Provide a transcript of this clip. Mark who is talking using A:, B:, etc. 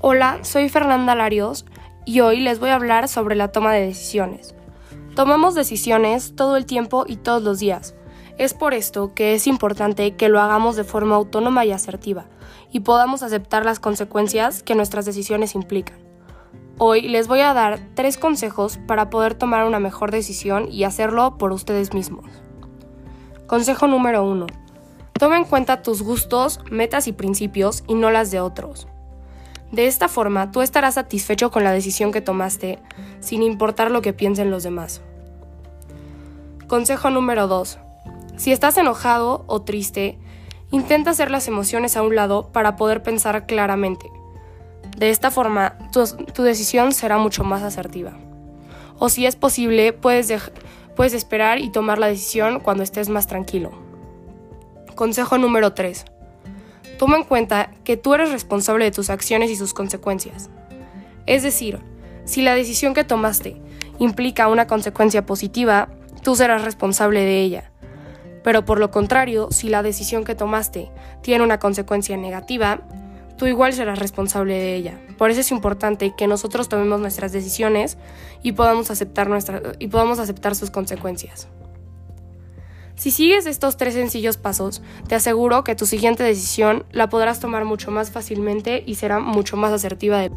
A: Hola, soy Fernanda Larios y hoy les voy a hablar sobre la toma de decisiones. Tomamos decisiones todo el tiempo y todos los días. Es por esto que es importante que lo hagamos de forma autónoma y asertiva y podamos aceptar las consecuencias que nuestras decisiones implican. Hoy les voy a dar tres consejos para poder tomar una mejor decisión y hacerlo por ustedes mismos. Consejo número 1. Toma en cuenta tus gustos, metas y principios y no las de otros. De esta forma, tú estarás satisfecho con la decisión que tomaste, sin importar lo que piensen los demás. Consejo número 2. Si estás enojado o triste, intenta hacer las emociones a un lado para poder pensar claramente. De esta forma, tu, decisión será mucho más asertiva. O si es posible, puedes, puedes esperar y tomar la decisión cuando estés más tranquilo. Consejo número 3. Toma en cuenta que tú eres responsable de tus acciones y sus consecuencias. Es decir, si la decisión que tomaste implica una consecuencia positiva, tú serás responsable de ella. Pero por lo contrario, si la decisión que tomaste tiene una consecuencia negativa, tú igual serás responsable de ella. Por eso es importante que nosotros tomemos nuestras decisiones y podamos aceptar, y podamos aceptar sus consecuencias. Si sigues estos tres sencillos pasos, te aseguro que tu siguiente decisión la podrás tomar mucho más fácilmente y será mucho más asertiva de...